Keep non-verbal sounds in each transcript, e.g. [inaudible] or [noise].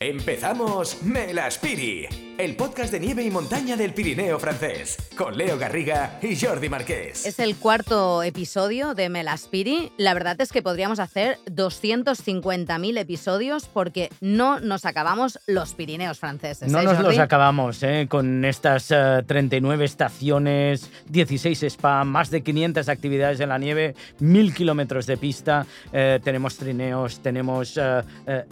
Empezamos Melaspiri, el podcast de nieve y montaña del Pirineo francés, con Leo Garriga y Jordi Marqués. Es el cuarto episodio de Melaspiri. La verdad es que podríamos hacer 250.000 episodios porque no nos acabamos los Pirineos franceses. No ¿eh, nos Jordi? los acabamos, ¿eh? con estas eh, 39 estaciones, 16 spa, más de 500 actividades en la nieve, 1000 kilómetros de pista, eh, tenemos trineos, tenemos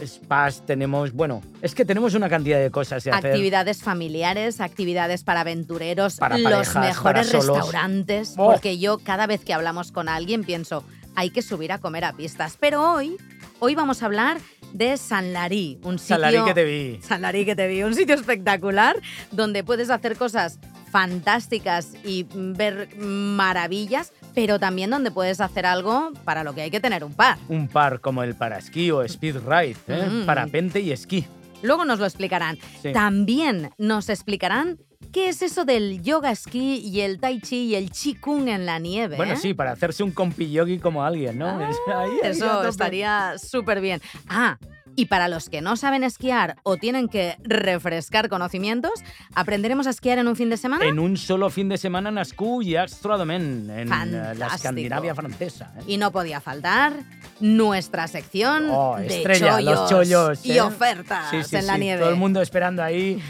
spas, tenemos, bueno, es que tenemos una cantidad de cosas de hacer. Actividades familiares, actividades para aventureros, Para los mejores para restaurantes, Oh. porque yo cada vez que hablamos con alguien pienso, hay que subir a comer a pistas. Pero hoy, hoy vamos a hablar de San Larí, un sitio... Salarí que te vi. San Larí que te vi, un sitio espectacular donde puedes hacer cosas fantásticas y ver maravillas, pero también donde puedes hacer algo para lo que hay que tener un par. Un par como el para esquí o speed ride, ¿eh? Mm. parapente y esquí. Luego nos lo explicarán. Sí. También nos explicarán qué es eso del yoga esquí y el tai chi y el chi kung en la nieve. Bueno, ¿eh? sí, para hacerse un compi yogi como alguien, ¿no? Es- [laughs] ahí, Eso estaría súper bien. Ah, y para los que no saben esquiar o tienen que refrescar conocimientos, aprenderemos a esquiar en un fin de semana. En un solo fin de semana nascú y Astrodomen, en eh, la Fantástico. Escandinavia francesa. ¿eh? Y no podía faltar nuestra sección Oh, de estrella, chollos, los chollos. y ¿eh? ofertas Sí, sí, en la nieve. Todo el mundo esperando ahí.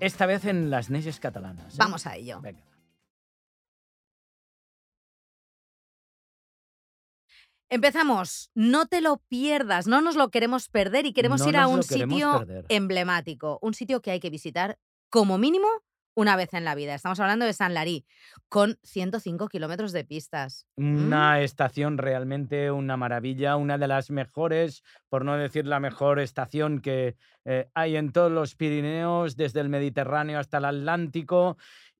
Esta vez en las Neses catalanas. ¿eh? Vamos a ello. Venga. Empezamos. No te lo pierdas, no nos lo queremos perder y queremos No ir a un sitio perder. emblemático, un sitio que hay que visitar como mínimo una vez en la vida. Estamos hablando de San Larí, con 105 kilómetros de pistas. Una estación realmente una maravilla, una de las mejores, por no decir la mejor estación que eh, hay en todos los Pirineos, desde el Mediterráneo hasta el Atlántico.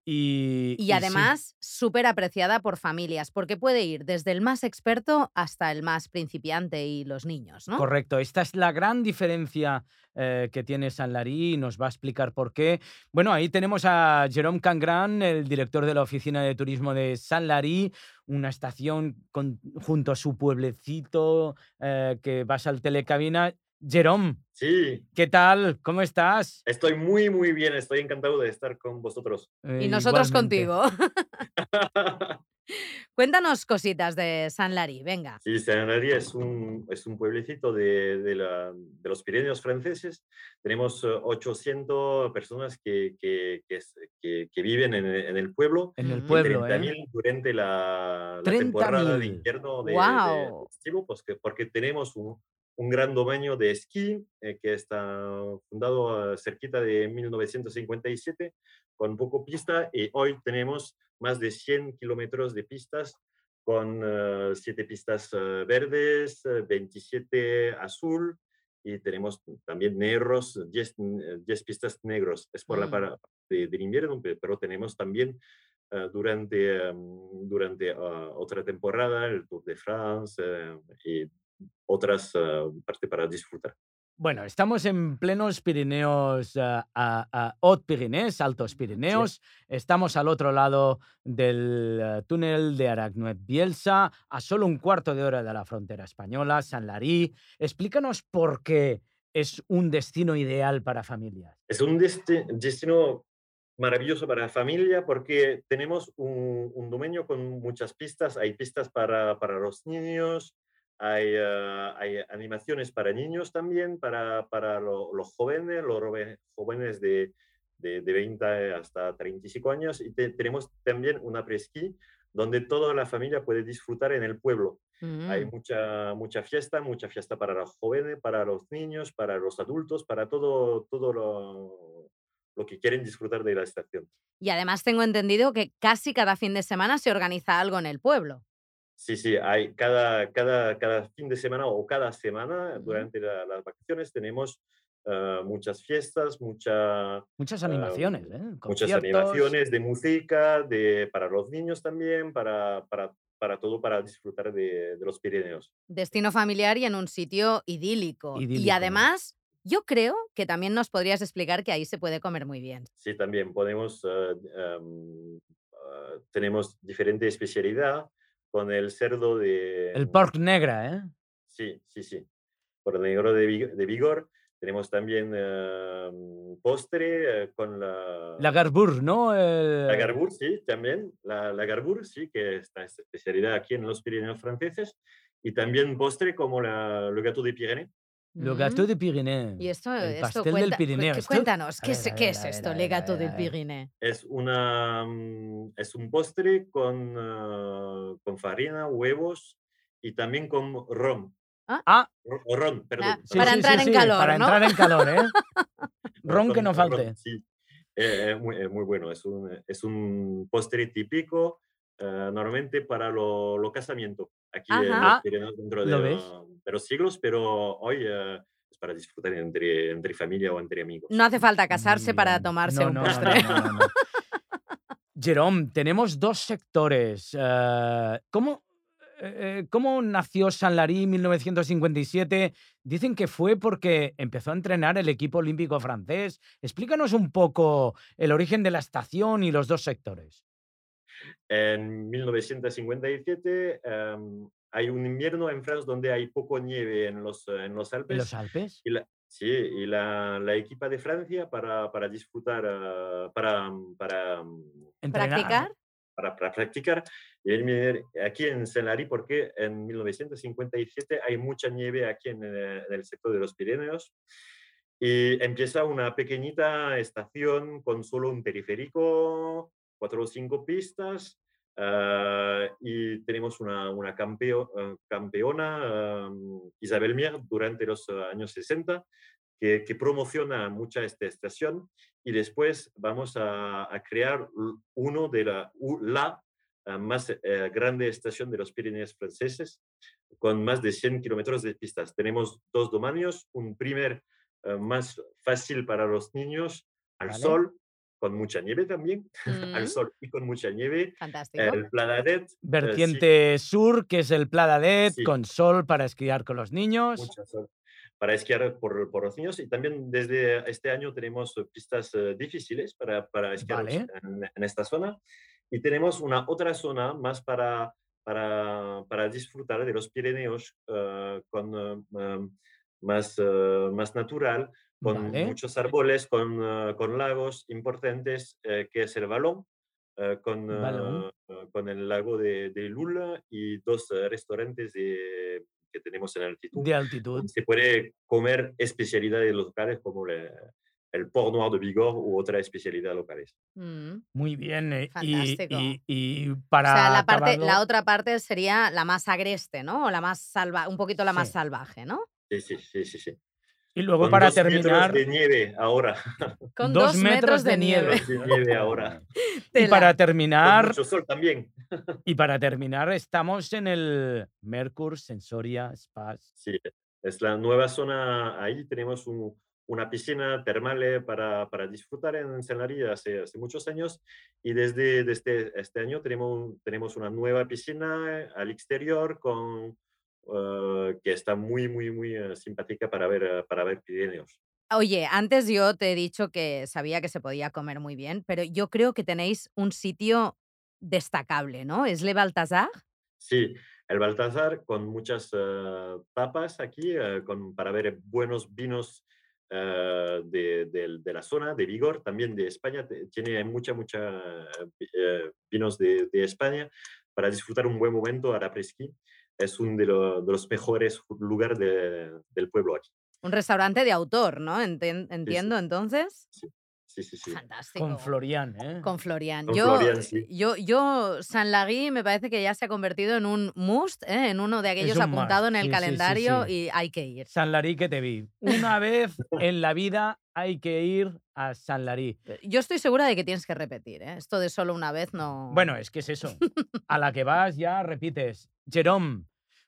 Y, Y además súper apreciada por familias, porque puede ir desde el más experto hasta el más principiante y los niños, ¿no? Correcto, esta es la gran diferencia eh, que tiene San Larí y nos va a explicar por qué. Bueno, ahí tenemos a Jerome Cangran, el director de la Oficina de Turismo de San Larí, una estación con- junto a su pueblecito eh, que vas al telecabina. Jerome, Sí, ¿qué tal? ¿Cómo estás? estoy muy, muy bien. Estoy encantado de estar con vosotros. Y Eh, nosotros igualmente. contigo. [laughs] Cuéntanos cositas de San Larí, venga. Sí, Sanary es un, es un pueblecito de, de la- de los Pirineos franceses. Tenemos eh, 800 personas que, que, que que- que viven en, el- en el pueblo. En el y pueblo, 30.000 ¿eh? durante la, la 30.000. temporada de invierno de, de Guau. estivo, pues que- porque tenemos un, un gran dominio de esquí eh, que está fundado eh, cerquita de 1957 con poco pista y hoy tenemos más de 100 kilómetros de pistas con 7 pistas eh, verdes, eh, 27 azul y tenemos también negros, 10, eh, 10 pistas negros. Es por la Mm. para de- del invierno, pe- pero tenemos también durante, em, durante ah, otra temporada el Tour de France y otras eh, partes para disfrutar. Bueno, estamos en plenos Pirineos, ah, a, a Haut Pyrénées, Altos Pirineos. Estamos al otro lado del eh, túnel de Aragnuet-Bielsa, a solo un cuarto de hora de la frontera española, San Larí. Explícanos por qué es un destino ideal para familias. Es un desti- destino maravilloso para la familia porque tenemos un, un dominio con muchas pistas. Hay pistas para, para los niños, hay, eh, hay animaciones para niños también, para, para lo- los jóvenes, los jóvenes de, de, de 20 hasta 35 años. Y te- tenemos también una presquí donde toda la familia puede disfrutar en el pueblo. Hay Mm. mucha, mucha fiesta, mucha fiesta para los jóvenes, para los niños, para los adultos, para todo, todo lo, lo que quieren disfrutar de la estación. Y además tengo entendido que casi cada fin de semana se organiza algo en el pueblo. Sí, sí, hay cada, cada, cada fin de semana o cada semana durante la- las vacaciones tenemos eh, muchas fiestas, mucha, Muchas Ah, animaciones, ¿eh? muchas animaciones de música, de, para los niños también, para, para, para todo, para disfrutar de, de los Pirineos. Destino familiar y en un sitio idílico. Y además, yo creo que también nos podrías explicar que ahí se puede comer muy bien. Sí, también podemos, eh, em, tenemos diferente especialidad con el cerdo de... El pork negra, ¿eh? Sí, sí, sí. Por el negro de, de vigor Tenemos también eh, postre eh, con la... La Garbur, ¿no? La El- Garbur, sí, también. La, la Garbur, sí, que es esta especialidad aquí en los Pirineos franceses. Y también postre como la, le gâteau de Pyrénées. Le Mm. gâteau de Pyrénées. Y esto, el esto pastel cuenta- del Pirineo. cu- Cuéntanos, A ¿qué, ver, es, a qué ver, es a ver, esto, ver, a gato ver, del ver. Pirineo? Es, una, mm, es un postre con, eh, con farina, huevos y también con ron. Ah, Ro- O ron, perdón. sí, Para sí, entrar sí, en sí, calor, Para ¿no? entrar en calor, ¿eh? [laughs] Ron que no con ron, falte. sí. Eh, es muy, es muy bueno. Es un, es un postre típico eh, normalmente para los lo casamientos aquí en los Ah, dentro de, los- de los siglos, pero hoy eh, es para disfrutar entre, entre familia o entre amigos. No hace falta casarse para Mm, tomarse no, un no, postre. no, no, no. [laughs] Jerome, tenemos dos sectores. eh, ¿cómo, eh, ¿Cómo nació San Larí en 1957? Dicen que fue porque empezó a entrenar el equipo olímpico francés. Explícanos un poco el origen de la estación y los dos sectores. En 1957 em, hay un invierno en Francia donde hay poco nieve en los, en los ¿En Alpes. los Alpes? Y la, sí, y la, la equipa de Francia para, para disfrutar, eh, para, para, Entrenar. ¿Practicar? para, para practicar, aquí en Senlari porque en 1957 hay mucha nieve aquí en, eh, en el sector de los Pirineos y empieza una pequeñita estación con solo un periférico, cuatro o cinco pistas ah, y tenemos una, una campeo- eh, campeona, um, Isabel Mier, durante los eh, años 60 que, que promociona mucho esta estación y después vamos a, a crear uno de la, más eh, grande estación de los Pirineos franceses con más de 100 kilómetros de pistas. Tenemos dos dominios, un primer eh, más fácil para los niños al Vale. sol, con mucha nieve también, Mm, al sol y con mucha nieve. Fantástico. El Planadet, eh, sí, Vertiente sur, que es el Pladadet, Sí. con sol para esquiar con los niños. mucha sol para esquiar por, por los niños y también desde este año tenemos eh, pistas eh, difíciles para, para esquiar Vale. en, en esta zona y tenemos una otra zona más para, para, para disfrutar de los Pirineos eh, con eh, más, más natural, con Vale. muchos árboles, con, eh, con lagos importantes, eh, que es el Balón, eh, con, Balón. eh, con el lago de, de Lula y dos eh, restaurantes de- que tenemos en altitud. De altitud. Se puede comer especialidades locales como le- el Port Noir de Bigorre u otra especialidad locales. Mm. Muy bien. eh, y- Fantástico. Y, y O para sea, la, parte, acabarlo- la otra parte sería la más agreste, ¿no? O la más salva, un poquito la más Sí. salvaje, ¿no? Sí, sí, sí, sí. sí. Y luego Con para dos metros terminar, de nieve ahora. [laughs] Con Dos dos, metros metros de nieve. nieve. de nieve ahora. [laughs] y para Con terminar, mucho sol también. [laughs] y para terminar, estamos en el Mercur Sensoria Spa. Sí, es la nueva zona. Ahí tenemos un- una piscina termal eh, para, para disfrutar en Senlarí hace, hace muchos años. Y desde, desde este año tenemos, tenemos una nueva piscina al exterior con, eh, que está muy, muy, muy eh, simpática para ver, eh, para ver Pirineos. Oye, antes yo te he dicho que sabía que se podía comer muy bien, pero yo creo que tenéis un sitio destacable, ¿no? ¿Es Le Baltasar? Sí, el Baltasar con muchas eh, tapas aquí con, para ver buenos vinos de, la zona, de Vigor, también de España. Tiene mucha, mucha vi- vinos de, de España para disfrutar un buen momento a la Presqui. Es uno de, lo- de los mejores lugares de- del pueblo aquí. Un restaurante de autor, ¿no? Entiendo, entonces. Sí, sí, sí. Fantástico. Con Florian, ¿eh? Con Florian. Con yo, Florian, sí. yo, yo, San Lagui me parece que ya se ha convertido en un must, ¿eh? en uno de aquellos un apuntado must, en el sí, sí, sí, calendario sí. y hay que ir. San Larí que te vi. Una [laughs] vez en la vida hay que ir a San Larí. Yo estoy segura de que tienes que repetir, ¿eh? Esto de solo una vez no. Bueno, es que es eso. A la que vas ya repites. Jerome,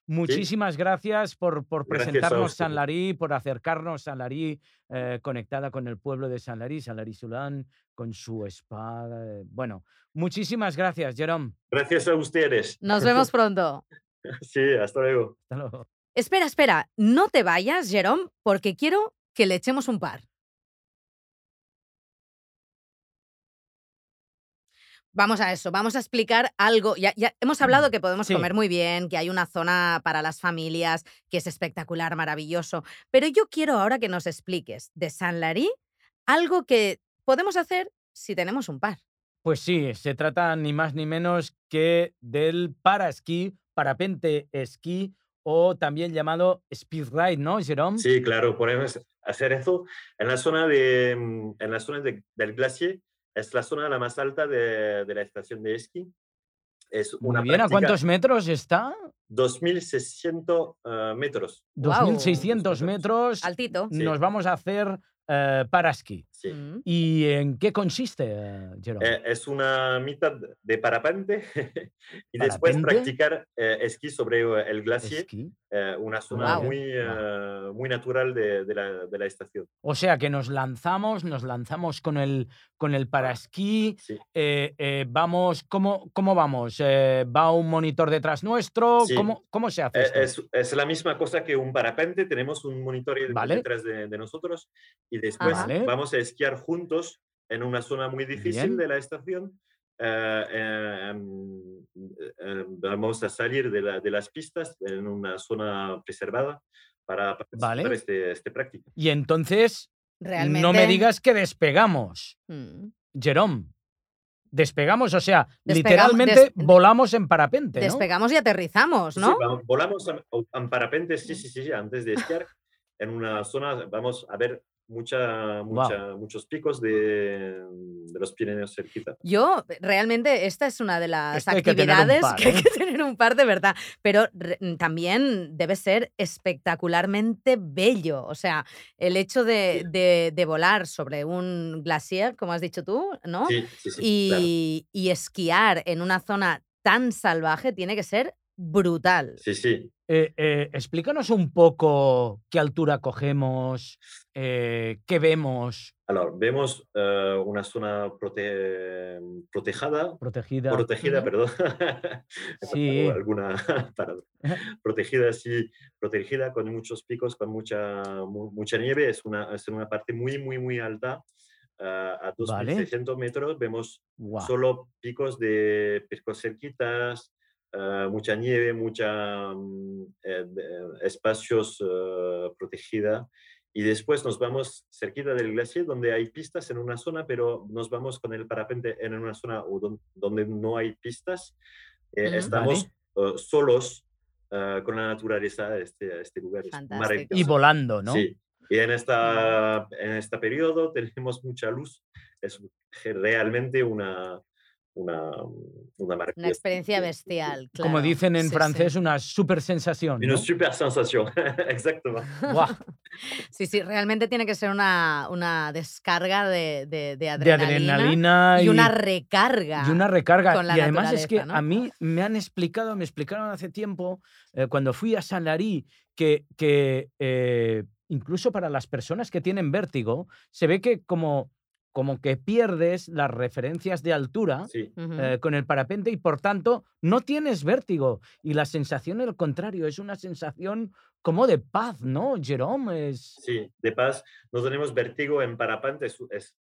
muchísimas gracias por, por Gracias a presentarnos ustedes. San Larí, por acercarnos San Larí, eh, conectada con el pueblo de San Larí, San Larí Sulán, con su spa. eh, Bueno, muchísimas gracias, Jerome. Gracias a ustedes. Nos vemos pronto. [laughs] Sí, hasta luego. Hasta luego. Espera, espera, no te vayas, Jerome, porque quiero que le echemos un par. Vamos a eso, vamos a explicar algo. Ya, ya hemos hablado que podemos Sí. comer muy bien, que hay una zona para las familias, que es espectacular, maravilloso. Pero yo quiero ahora que nos expliques de San Larí algo que podemos hacer si tenemos un par. Pues sí, se trata ni más ni menos que del paraesquí, parapente esquí o también llamado speed ride, ¿no, Jerome? Sí, claro, podemos hacer eso en la zona, de, mm, en la zona de- del glacier. Es la zona la más alta de, de la estación de esquí. Es una Muy bien, ¿a cuántos metros está? 2.600 eh, metros. Guau. 2.600 metros. Altito. Sí. Nos vamos a hacer eh, paraesquí. Sí. Mm. ¿Y en qué consiste, eh, Jerome? Eh, es una mitad de parapente [laughs] y después ¿Parapente? practicar eh, esquí sobre eh, el glaciar, eh, una zona Guau. muy, eh, muy natural de, de la, de la estación. O sea que nos lanzamos, nos lanzamos con el, con el paraesquí. Sí. vamos, ¿cómo, cómo vamos? ¿Va un monitor detrás nuestro? Sí. ¿Cómo, ¿Cómo se hace esto? Es, es la misma cosa que un parapente, tenemos un monitor Vale. detrás de, de nosotros y después Ajá. Vale. vamos a esquiar juntos en una zona muy difícil Bien. de la estación. Eh, eh, em, eh, vamos a salir de, la- de las pistas en una zona preservada para participar Vale. este, este práctica. Y entonces, Realmente. no me digas que despegamos, Mm. Jerome. Despegamos, o sea, Despegamos- literalmente des- volamos en parapente, ¿no? Despegamos y aterrizamos, ¿no? sí, volamos en, en parapente, sí, sí, sí, sí, antes de esquiar, en una zona, vamos a ver mucha, mucha, muchos picos de, de los Pirineos cerquita. Yo, realmente, esta es una de las Esto hay que tener un actividades par, que hay ¿eh? que tener un par de verdad. Pero re- también debe ser espectacularmente bello. O sea, el hecho de, Sí. de- de volar sobre un glaciar, como has dicho tú, ¿no? Sí, sí, sí. claro. y, y esquiar en una zona tan salvaje tiene que ser brutal. Sí, sí. Eh, eh, explícanos un poco qué altura cogemos, eh, qué vemos, Ahora, vemos eh, una zona prote- protejada, protegida. protegida, Ujú. perdón. [laughs] Sí. alguna [laughs] [laughs] protegida, sí, protegida con muchos picos, con mucha, mu- mucha nieve. Es una, es una parte muy, muy, muy alta. ah, a Vale. 2.600 metros vemos Guau. solo picos de picos cerquitas, ah, mucha nieve, mucha mm, eh, espacios eh, protegida. Y después nos vamos cerquita del glaciar donde hay pistas en una zona, pero nos vamos con el parapente en una zona donde no hay pistas. Eh, Ujú. Estamos eh, solos eh, con la naturaleza de este, este lugar. Es. Y volando, ¿no? Sí. Y en, esta, en este periodo tenemos mucha luz. Es realmente una, una, una maravilla. Una experiencia bestial. Como claro. dicen en Sí, sí. francés, una super sensación. Una super sensación, exactamente. Sí, sí, realmente tiene que ser una, una descarga de, de- de de adrenalina, adrenalina y una recarga. y una recarga. con la y además es que a mí me han explicado, me explicaron hace tiempo, eh, cuando fui a San Larí, que, que eh, incluso para las personas que tienen vértigo, se ve que como, como que pierdes las referencias de altura. Sí, eh, con el parapente y por tanto no tienes vértigo. Y la sensación, al contrario, es una sensación como de paz, ¿no, Jerome? Es... sí, de paz. No tenemos vértigo en parapente, es, es-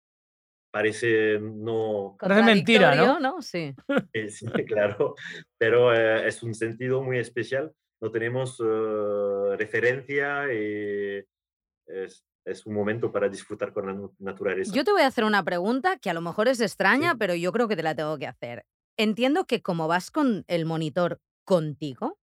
parece no... Parece mentira, ¿no? Sí. [laughs] eh, sí, [laughs] claro, pero eh, es un sentido muy especial. No tenemos referencia y es, es un momento para disfrutar con la naturaleza. Yo te voy a hacer una pregunta que a lo mejor es extraña, Sí. pero yo creo que te la tengo que hacer. Entiendo que como vas con el monitor contigo,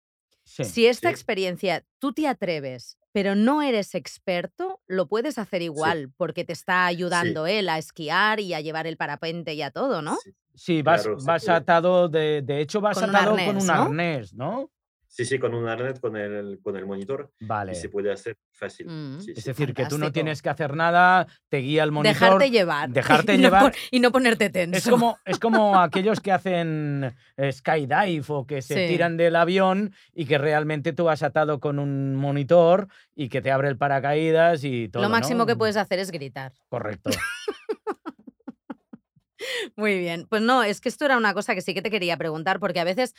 Sí. si esta sí. experiencia tú te atreves, pero no eres experto, lo puedes hacer igual, porque te está ayudando él a esquiar y a llevar el parapente y a todo, ¿no? Sí. Sí, vas, Claro, atado, de, de hecho vas Con un atado con un ¿no? arnés, ¿no? Sí, sí, con un arnés, con el, con el monitor, Vale. y se puede hacer fácil. Mm. sí, Es sí. decir, que tú no tienes que hacer nada, te guía el monitor. Dejarte llevar. dejarte [laughs] y no llevar. y no ponerte tenso. Es como, es como aquellos que hacen eh, skydive o que se Sí. tiran del avión y que realmente tú vas atado con un monitor y que te abre el paracaídas y todo. Lo máximo ¿no? que puedes hacer es gritar. Correcto. [laughs] Muy bien. Pues no, es que esto era una cosa que sí que te quería preguntar, porque a veces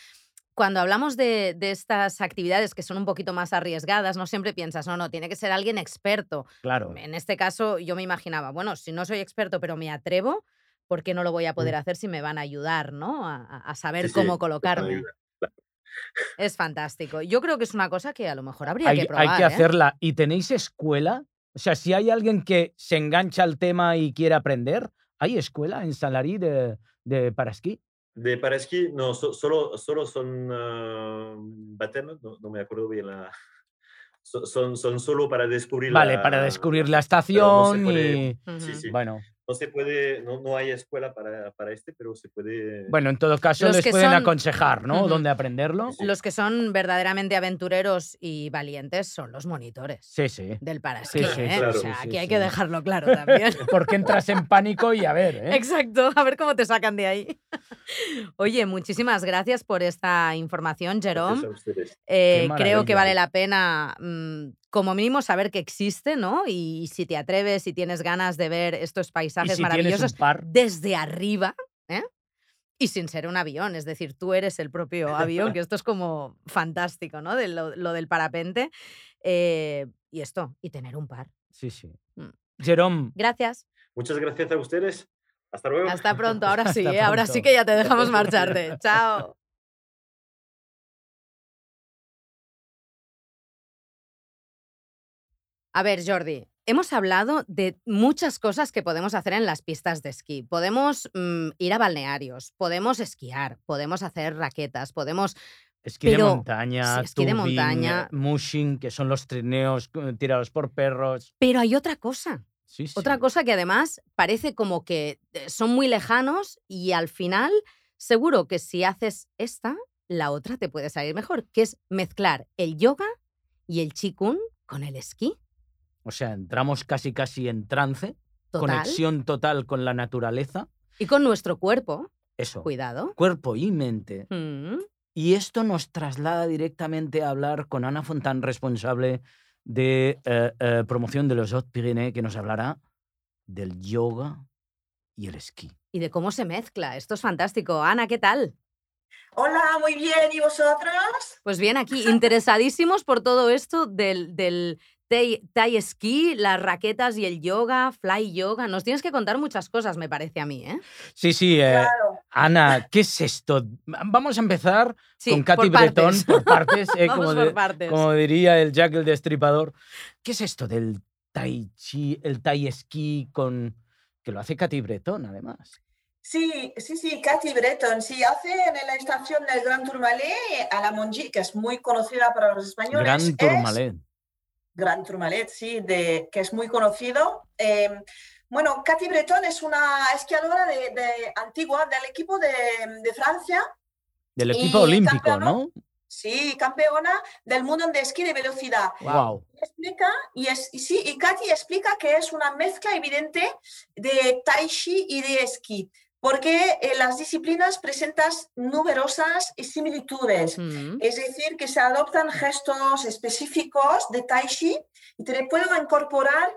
cuando hablamos de, de estas actividades que son un poquito más arriesgadas, no siempre piensas, no, no, tiene que ser alguien experto. Claro. En este caso yo me imaginaba, bueno, si no soy experto, pero me atrevo, ¿por qué no lo voy a poder Mm. hacer si me van a ayudar, ¿no? A, a- saber Sí, sí, cómo a colocarme. claro. [laughs] Es fantástico. Yo creo que es una cosa que a lo mejor habría Hay, que hay probar. que ¿eh? hacerla. ¿Y tenéis escuela? O sea, si hay alguien que se engancha al tema y quiere aprender, ¿hay escuela en Salarí de, de para esquí? De para esquí, no, so- solo, solo son ah, baptêmes, no, no me acuerdo bien la... so- Son, son solo para descubrir Vale, la- para descubrir la no estación y... Sí, sí. Bueno, No se puede, no, no hay escuela para, para este, pero se puede... bueno, en todo caso Los les que pueden son- aconsejar, ¿no? Dónde aprenderlo. Sí. Los que son verdaderamente aventureros y valientes son los monitores Sí, sí. del Sí, paraesquí. sí, ¿eh? claro. O sea, Sí, sí, aquí hay sí. que dejarlo claro también. [laughs] Porque entras en pánico y a ver, ¿eh? Exacto, a ver cómo te sacan de ahí. [laughs] Oye, muchísimas gracias por esta información, Gracias Jerome. a ustedes. Eh, creo que vale la pena, mm, como mínimo, saber que existe, ¿no? Y si te atreves, si tienes ganas de ver estos Y paisajes si maravillosos un par, desde arriba, ¿eh? Y sin ser un avión, es decir, tú eres el propio avión, que [laughs] esto es como fantástico, ¿no? De lo, lo del parapente. Eh, y esto, y tener un par. sí, sí. Mm. Jerome, Gracias. Muchas gracias a ustedes. Hasta luego. Hasta pronto. Ahora [laughs] sí, ¿eh? ahora sí que ya te dejamos [laughs] marcharte. Chao. A ver, Jordi, hemos hablado de muchas cosas que podemos hacer en las pistas de esquí. Podemos mm, ir a balnearios, podemos esquiar, podemos hacer raquetas, podemos... esquí Pero- de montaña, sí, esquí de tubing, montaña. eh, mushing, que son los trineos eh, tirados por perros. Pero hay otra cosa. Sí, sí. Otra cosa que además parece como que eh, son muy lejanos y al final seguro que si haces esta, la otra te puede salir mejor, que es mezclar el yoga y el chikun con el esquí. O sea, entramos casi casi en trance, Total. conexión total con la naturaleza. Y con nuestro cuerpo, Eso. cuidado. Cuerpo y mente. Mm, Y esto nos traslada directamente a hablar con Ana Fontán, responsable de eh, eh, promoción de los Hautes Pyrénées, que nos hablará del yoga y el esquí. Y de cómo se mezcla. Esto es fantástico. Ana, ¿qué tal? Hola, muy bien. ¿Y vosotros? Pues bien, aquí [laughs] interesadísimos por todo esto del, del Thai, Thai esquí, las raquetas y el yoga, fly yoga. Nos tienes que contar muchas cosas, me parece a mí, ¿eh? Sí, sí, eh, Claro. Ana, ¿qué es esto? Vamos a empezar Sí, con Katy partes. por partes, [laughs] eh, Vamos como, por de- partes. como diría el Jack el Destripador. ¿Qué es esto del tai chi, el tai esquí con que lo hace Katy Breton además? Sí, sí, sí, Katy Breton. Sí, hace en la estación del Gran Tourmalet a la Monji, que es muy conocida para los españoles. Gran es- Tourmalet. Gran Tourmalet, sí, de, que es muy conocido. Eh, bueno, Katy Breton es una esquiadora de, de- antigua del equipo de, de Francia. Del equipo olímpico, campeona. ¿no? Sí, campeona del mundo de esquí de velocidad. Wow. explica y es y sí y Katy explica que es una mezcla evidente de tai chi y de esquí porque eh, las disciplinas presentan numerosas similitudes es decir que se adoptan gestos específicos de tai chi y te puedo incorporar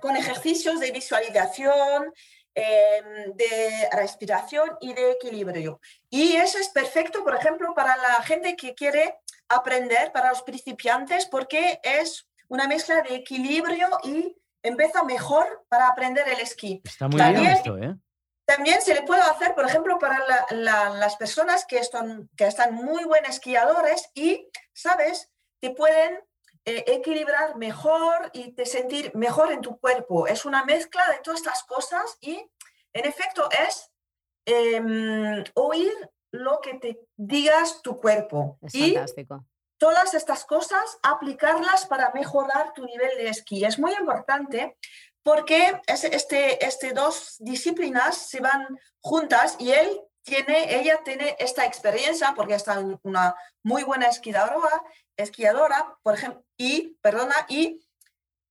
con ejercicios de visualización em, de respiración y de equilibrio y eso es perfecto por ejemplo para la gente que quiere aprender para los principiantes porque es una mezcla de equilibrio y empieza mejor para aprender el esquí. Está muy bien esto, ¿eh? También se le puede hacer, por ejemplo, para la- la- las personas que están, que están muy buenos esquiadores y, ¿sabes? Te pueden eh, equilibrar mejor y te sentir mejor en tu cuerpo. Es una mezcla de todas estas cosas y, en efecto, es em, oír lo que te digas tu cuerpo. es y fantástico. todas estas cosas, aplicarlas para mejorar tu nivel de esquí. Es muy importante porque es- este, este dos disciplinas se van juntas y él tiene, ella tiene esta experiencia porque es una muy buena esquiadora, esquiadora por ejemplo, y, perdona, y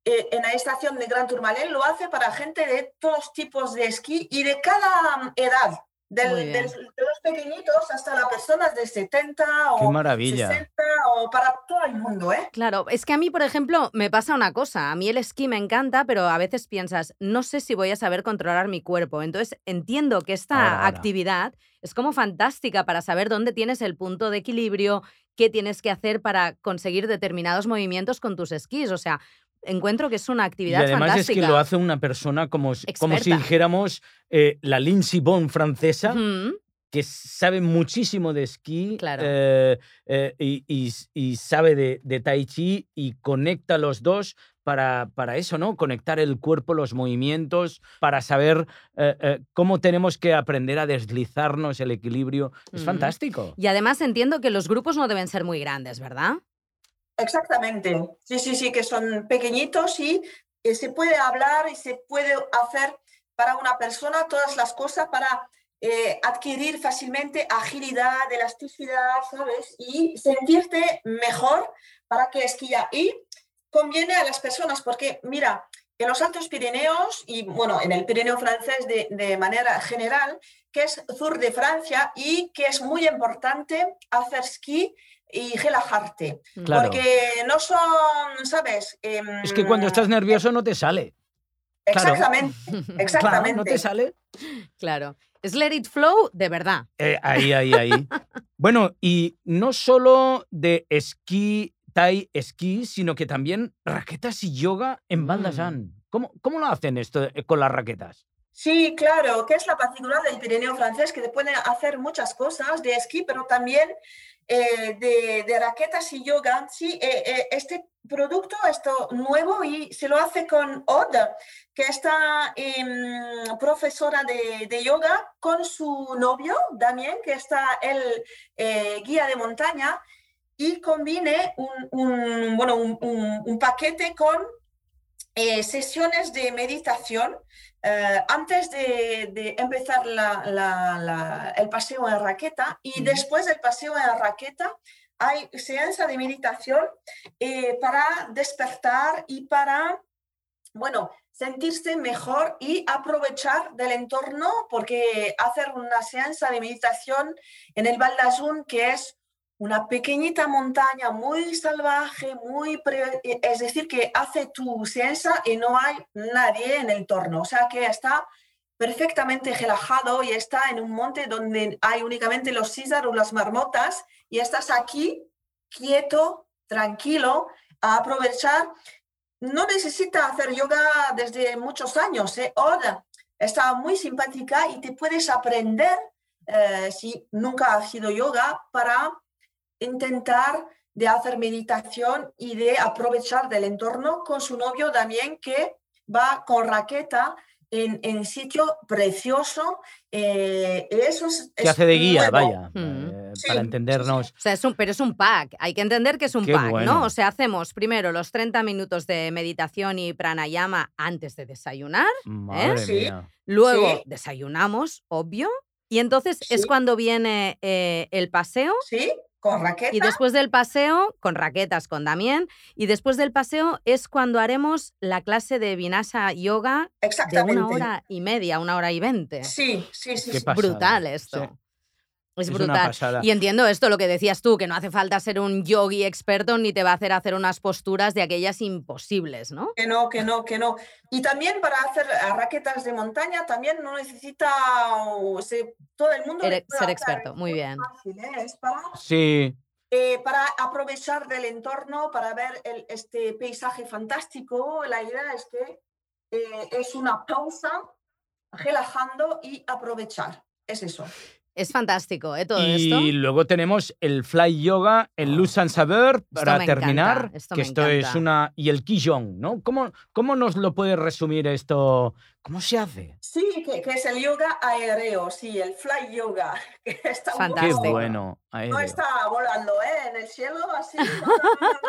eh, en la estación de Gran Tourmalet lo hace para gente de todos tipos de esquí y de cada mm, edad. Del, del- de los pequeñitos hasta las personas de 70 Qué o maravilla. 60 o para todo el mundo, ¿eh? Claro, es que a mí, por ejemplo, me pasa una cosa. A mí el esquí me encanta, pero a veces piensas, no sé si voy a saber controlar mi cuerpo. Entonces entiendo que esta Ahora, ahora. actividad es como fantástica para saber dónde tienes el punto de equilibrio, qué tienes que hacer para conseguir determinados movimientos con tus esquís. O sea, encuentro que es una Y actividad además fantástica. es que lo hace una persona como, si- como si dijéramos eh, la Lindsey Vonn francesa, que sabe muchísimo de esquí Claro. eh, eh, y, y- y sabe de, de tai chi y conecta los dos para, para eso, ¿no? Conectar el cuerpo, los movimientos, para saber cómo tenemos que aprender a deslizarnos el equilibrio. Es fantástico. Y además entiendo que los grupos no deben ser muy grandes, ¿verdad? Exactamente. Sí, sí, sí, que son pequeñitos y eh, se puede hablar y se puede hacer para una persona todas las cosas para eh, adquirir fácilmente agilidad, elasticidad, ¿sabes? Y sentirte mejor para que esquilla. Y conviene a las personas porque, mira, en los Altos Pirineos y, bueno, en el Pirineo francés de, de manera general, que es sur de Francia y que es muy importante hacer esquí y relajarte. Claro. Porque no son, ¿sabes? Es que cuando Em, estás nervioso no te sale. claro. Exactamente, [laughs] Claro, exactamente. no te sale. Claro. Es Let It Flow de verdad. Eh, ahí, ahí, ahí. bueno, y no solo de esquí, tai, esquí, sino que también raquetas y yoga en Val Mm. ¿Cómo, ¿Cómo lo hacen esto eh, con las raquetas? Sí, claro, que es la particular del Pirineo francés, que te puede hacer muchas cosas de esquí, pero también eh, de, raquetas y yoga. Sí, eh, eh, este producto, esto nuevo, y se lo hace con Odd, que está em, profesora de, yoga, con su novio, Damien, que está el guía de montaña, y combine un, bueno, un paquete con eh, sesiones de meditación eh, antes de, de empezar la- la- la- el paseo en raqueta y después del paseo en raqueta hay seanza de meditación eh, para despertar y para, bueno, sentirse mejor y aprovechar del entorno porque hacer una seanza de meditación en el Val d'Azun que es una pequeñita montaña muy salvaje, muy pre- es decir, que hace tu seanza y no hay nadie en el entorno, o sea que está perfectamente relajado y está en un monte donde hay únicamente los císaros, las marmotas y estás aquí quieto, tranquilo, a aprovechar. No necesita hacer yoga desde muchos años, ¿eh? Ahora está muy simpática y te puedes aprender, eh, si nunca has sido yoga, para intentar de hacer meditación y de aprovechar del entorno con su novio también que va con raqueta en, en sitio precioso. eh, eso es, Que es hace de guía, nuevo. vaya, Mm. eh, Sí, para entendernos. O sea, es un, pero es un pack. Hay que entender que es un Qué pack, bueno. ¿no? O sea, hacemos primero los 30 minutos de meditación y pranayama antes de desayunar. Madre Sí. mía. Luego Sí. desayunamos, obvio. Y entonces es cuando viene eh, el paseo. Sí, con raqueta. Y después del paseo, con raquetas con Damien. Y después del paseo es cuando haremos la clase de Vinasa Yoga de Exactamente. una hora y media, una hora y veinte. Sí, sí, sí. Qué sí. brutal esto. Es, Es una brutal. Y entiendo esto, lo que decías tú, que no hace falta ser un yogi experto ni te va a hacer hacer unas posturas de aquellas imposibles, ¿no? Que no, que no, que no. Y también para hacer raquetas de montaña también no necesita o todo el mundo. Ser experto, muy Es bien. fácil, ¿eh? Es para, Sí, eh, para aprovechar del entorno, para ver el- este paisaje fantástico. La idea es que eh, es una pausa, relajando y aprovechar. Es eso. Es fantástico, ¿eh? Todo y esto. luego tenemos el fly yoga, el luz sans saber, para me terminar, encanta, esto que me esto es una... Y el Qigong, ¿no? ¿Cómo, ¿Cómo nos lo puedes resumir esto? ¿Cómo se hace? Sí, que, que es el yoga aéreo, sí, el fly yoga. [laughs] Que está un poco- Qué Fantástico. bueno. No aéreo. está volando ¿eh? en el cielo así. no, no, no, no, no, no.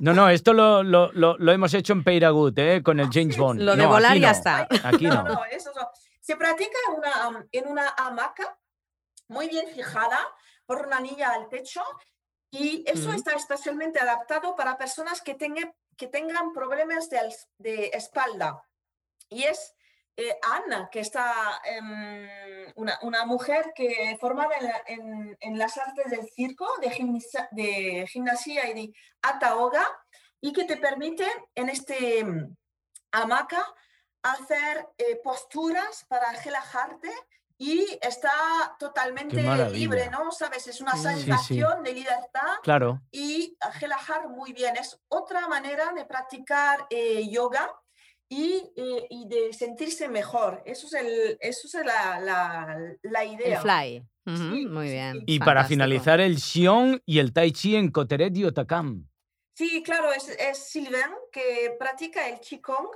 No, no, esto lo, lo, lo- lo hemos hecho en Peiragut, ¿eh? Con el James sí, Bond. Lo de No, volar aquí ya no. está. Aquí No, no. no, eso no. Se practica en una, en una hamaca muy bien fijada por una anilla al techo y eso Ujú. está especialmente adaptado para personas que, tengan que tengan problemas de, de espalda. Y es eh, Ana, que está, em, una, una mujer que formada en, la- en- en las artes del circo, de, gimnasia, de gimnasia y de ataoga, y que te permite en este mm, hamaca hacer eh, posturas para relajarte y está totalmente libre, ¿no? ¿Sabes? Es una Sí, sí. sensación de libertad Claro. y relajar muy bien. Es otra manera de practicar eh, yoga y, eh, y de sentirse mejor. Eso es, el, eso es la, la, la El idea. fly. Ujú, Sí, muy bien. sí. Y para finalizar, el Xiong y el Tai Chi en Coteret y Otakam. Sí, claro, es, es Sylvain que practica el Qigong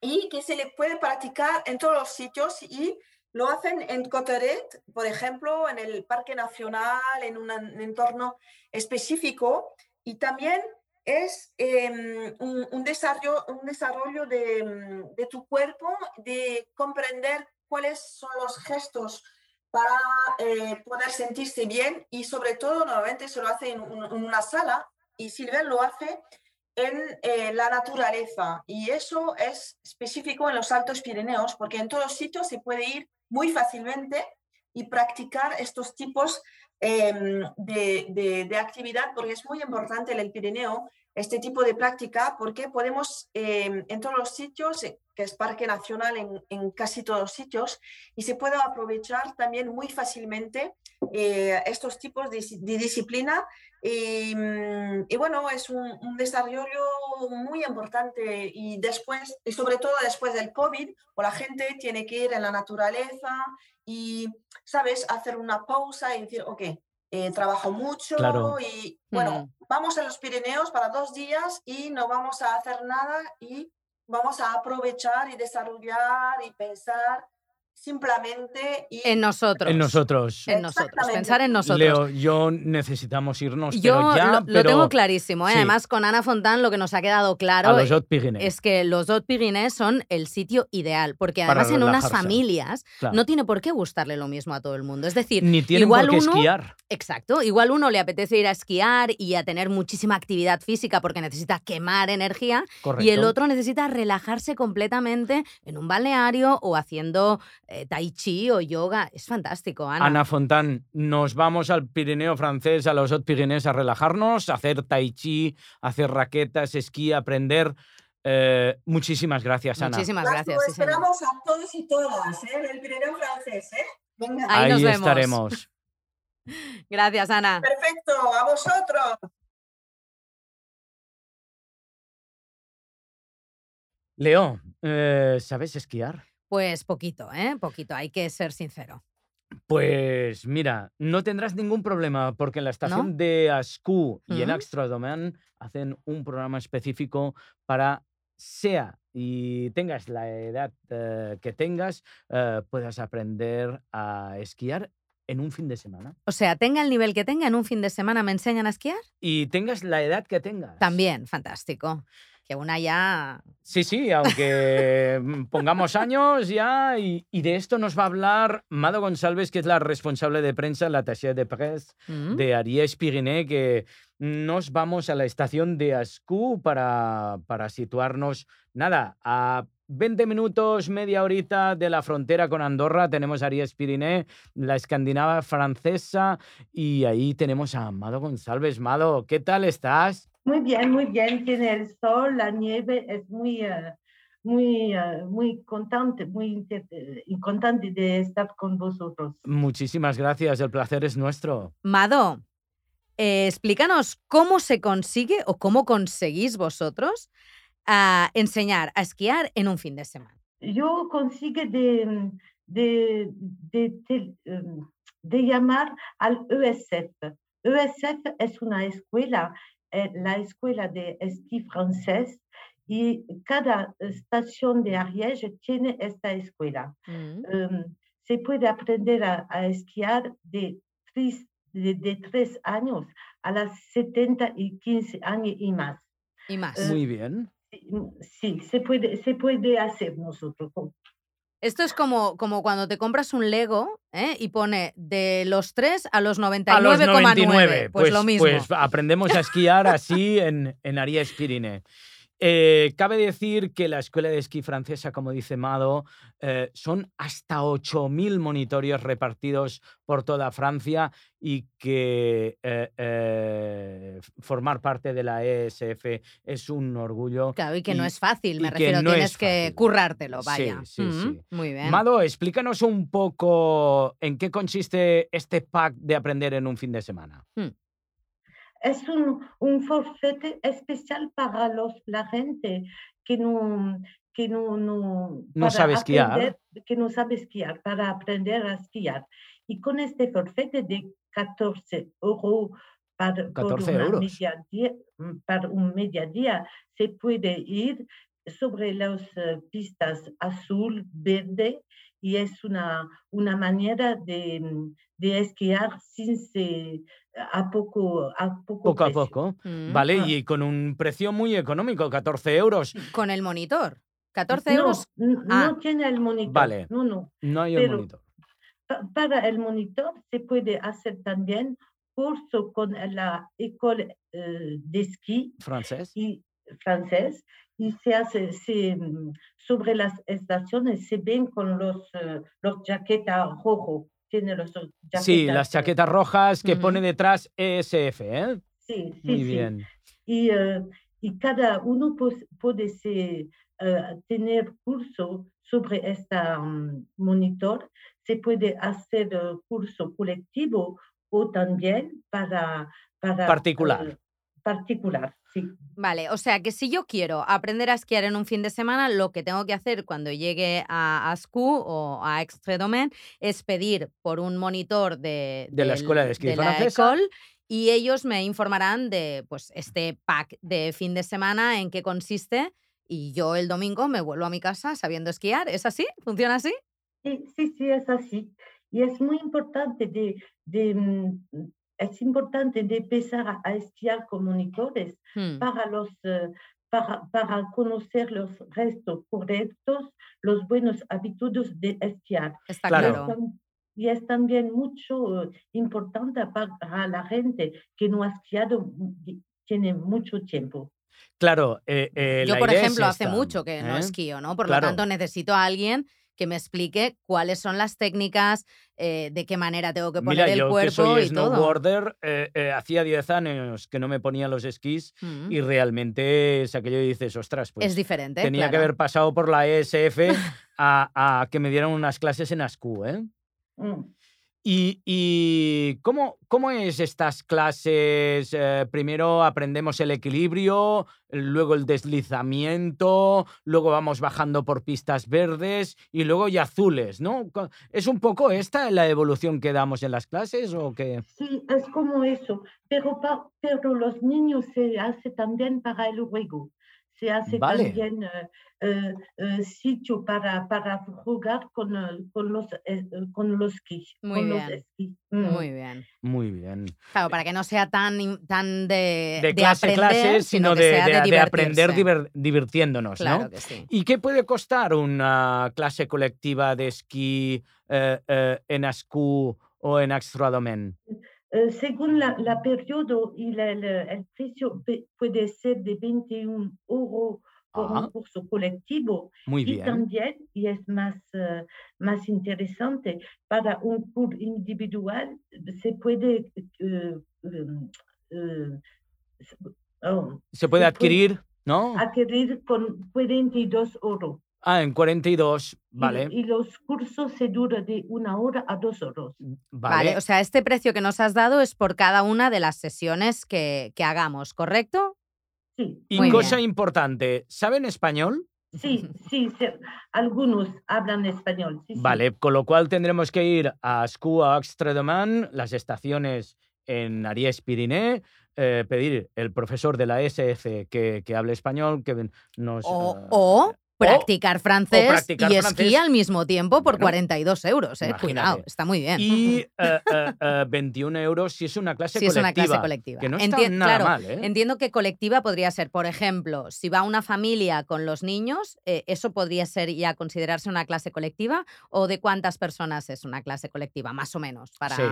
y que se le puede practicar en todos los sitios y lo hacen en Coteret, por ejemplo, en el Parque Nacional, en un en- entorno específico y también es em, un, un desarrollo, un desarrollo de, de tu cuerpo, de comprender cuáles son los gestos para eh, poder sentirse bien y sobre todo normalmente se lo hace en, un- en una sala y Silver lo hace en eh, la naturaleza y eso es específico en los Altos Pirineos porque en todos sitios se puede ir muy fácilmente y practicar estos tipos em, de, de- de actividad porque es muy importante en el Pirineo este tipo de práctica porque podemos em, en todos los sitios, eh, que es Parque Nacional en, casi todos los sitios, y se puede aprovechar también muy fácilmente eh, estos tipos de, dis- de disciplina. Y, mm, y bueno, es un, desarrollo muy importante y después, y sobre todo después del COVID, o la gente tiene que ir en la naturaleza y, ¿sabes?, hacer una pausa y decir, ok, eh, trabajo mucho Claro. y bueno, Mm. vamos a los Pirineos para dos días y no vamos a hacer nada y vamos a aprovechar y desarrollar y pensar simplemente y En nosotros. En nosotros. En nosotros. Pensar en nosotros. Leo, yo necesitamos irnos, Yo pero ya, lo, tengo clarísimo. ¿eh? sí. Además, con Ana Fontán lo que nos ha quedado claro a los Hot Pyrenees. es que los Hot Pyrenees son el sitio ideal, porque además en unas familias Claro. no tiene por qué gustarle lo mismo a todo el mundo. Es decir, Ni igual por qué uno- esquiar. exacto, igual uno le apetece ir a esquiar y a tener muchísima actividad física porque necesita quemar energía Correcto. y el otro necesita relajarse completamente en un balneario o haciendo eh, tai chi o yoga. Es fantástico, Ana. Ana Fontán, nos vamos al Pirineo francés, a los Hot Pyrenees a relajarnos, a hacer tai chi, a hacer raquetas, esquí, a aprender. Eh, muchísimas gracias, Ana. Muchísimas gracias. sí, esperamos a todos y todas ¿eh? en el Pirineo francés. ¿eh? Venga. Ahí nos vemos. estaremos. [laughs] Gracias, Ana. Perfecto, a vosotros. Leo, eh, ¿sabes esquiar? Pues poquito, ¿eh? Poquito, hay que ser sincero. Pues mira, no tendrás ningún problema porque en la estación de Ascú y en Ujú. Axtradomain hacen un programa específico para sea y tengas la edad eh, que tengas, eh, puedas aprender a esquiar en un fin de semana. O sea, tenga el nivel que tenga, en un fin de semana me enseñan a esquiar. Y tengas la edad que tengas. También, fantástico. Que una ya. Sí, sí, aunque mm, pongamos años ya, y, y de esto nos va a hablar Mado González, que es la responsable de prensa, la taller de presse ¿Mm? de Ariès Pyrénées, que nos vamos a la estación de Ascú para, para situarnos, nada, a 20 minutos, media horita de la frontera con Andorra, tenemos Ariès Pyrénées, la escandinava francesa, y ahí tenemos a Mado González. Mado, ¿qué tal estás? Muy bien, muy bien. Tiene el sol, la nieve, es muy, eh, muy, eh, muy contente, muy eh, contente de estar con vosotros. Muchísimas gracias, el placer es nuestro. Mado, eh, explícanos cómo se consigue o cómo conseguís vosotros a enseñar a esquiar en un fin de semana. Yo consigo de, de, de, tel- em, de llamar al ESF. ESF es una escuela, la escuela de esquí francés, y cada estación de Ariège tiene esta escuela. Mm. em, se puede aprender a, a esquiar de tres, de, de tres años a las 70 y 15 años y más. Y más. Eh, Muy bien. Sí, Sí, se puede, se puede hacer nosotros. Esto es como, como cuando te compras un Lego ¿eh? y pone de los 3 a los A 99,9. los 99. Pues, lo mismo. Pues aprendemos a esquiar así en, en Pyrénées. Eh, cabe decir que la escuela de esquí francesa, como dice Mado, eh, son hasta 8.000 monitorios repartidos por toda Francia y que eh, formar parte de la ESF es un orgullo. Claro, y que no es fácil, me que refiero, no tienes es que currártelo, Sí, vaya. sí, Mm, sí. Muy bien. Mado, explícanos un poco en qué consiste este pack de aprender en un fin de semana. Es un, un forfait especial para los, la gente que no, que no, no, sabe esquiar. que no sabe esquiar, para aprender a esquiar. Y con este forfait de 14 euros para, por 14 una euros. para un media día, se puede ir sobre las eh, pistas azul, verde, y es una, una manera de, mm, de esquiar sin se, a poco a poco, Poco a poco. Mm. Vale, Ah. y con un precio muy económico, 14 euros. Con el monitor. 14 No, euros. Ah. no tiene el monitor. Vale. No, no. No hay el monitor. Pa- para el monitor se puede hacer también curso con la école eh, de esquí Francés. y francés y se hace se, mm, sobre las estaciones se ven con los eh, los chaquetas rojo tiene los eh, Sí, las eh, chaquetas rojas que pone detrás ESF, ¿eh? sí, sí, Muy sí. bien. y, eh, y cada uno pues, puede se, eh, tener curso sobre este monitor. Se puede hacer curso colectivo o también para... para Particular. Particular, sí. Vale, o sea que si yo quiero aprender a esquiar en un fin de semana, lo que tengo que hacer cuando llegue a ASCU o a Extredomain es pedir por un monitor de, De la del- escuela de esquí de la francesa. école y ellos me informarán de pues, este pack de fin de semana, en qué consiste y yo el domingo me vuelvo a mi casa sabiendo esquiar. ¿Es así? ¿Funciona así? Sí, sí, sí, es así. Y es muy importante de, de, mm, es importante de empezar a, a esquiar con monitores Hmm. para, los, eh, para, para conocer los restos correctos, los buenos hábitos de esquiar. Está Claro. Y es Y es también mucho eh, importante para la gente que no ha esquiado, y tiene mucho tiempo. Claro, eh, eh, Yo, la por idea es ejemplo, hace esta, mucho que no esquío, ¿no? Por Claro. lo tanto, necesito a alguien que me explique cuáles son las técnicas, eh, de qué manera tengo que poner Mira, el yo que cuerpo soy y todo. snowboarder, eh, eh, hacía 10 años que no me ponía los esquís Mm. y realmente es aquello y dices, ostras, pues es diferente. tenía que haber pasado por la ESF [laughs] a, a que me dieran unas clases en ASCU, ¿eh? Mm. ¿Y, y cómo, cómo es estas clases? Eh, primero aprendemos el equilibrio, luego el deslizamiento, luego vamos bajando por pistas verdes y luego ya azules, ¿no? ¿Es un poco esta la evolución que damos en las clases o qué? Sí, es como eso, pero, pero los niños se hace también para el juego, se hace Vale. también eh, sitio para, para jugar con, eh, con los, eh, eh, con los esquís. Muy con los bien. esquís. Mm. Muy bien. Muy bien. Claro, para que no sea tan, tan de, De clase aprender, clase, sino de, sea de- de, de aprender divirtiéndonos, Claro ¿no? que sí. ¿Y qué puede costar una clase colectiva de esquí eh, eh, en ASCU o en Axtradomen? Eh, según la, la periodo y la- la- el precio puede ser de 21 euros por Ah. un curso colectivo Muy y bien. también, y es más, eh, más interesante, para un curso individual se puede eh, em, eh, oh, Se puede se puede- adquirir, ¿no? adquirir con 42 euros. Ah, en 42, Y- vale. Y, los cursos se duran de una hora a dos horas. Vale. Vale. o sea, este precio que nos has dado es por cada una de las sesiones que, que hagamos, ¿correcto? Sí, Y Muy cosa bien. importante, ¿saben español? sí, sí, sí, algunos hablan español. sí, sí. Vale, con lo cual tendremos que ir a Ascú, a las estaciones en Aries Piriné, eh, pedir el profesor de la SF que, que hable español, que nos... O, eh, o practicar francés practicar y francés. esquí al mismo tiempo por Bueno, 42 euros, ¿eh? Cuidado, está muy bien. Y [laughs] eh, eh, eh, 21 euros si es una clase Si es una clase colectiva. Que no está Enti- nada claro, mal, ¿eh? Entiendo que colectiva podría ser, por ejemplo, si va una familia con los niños, eh, ¿eso podría ser ya considerarse una clase colectiva? ¿O de cuántas personas es una clase colectiva, más o menos? Para... Sí,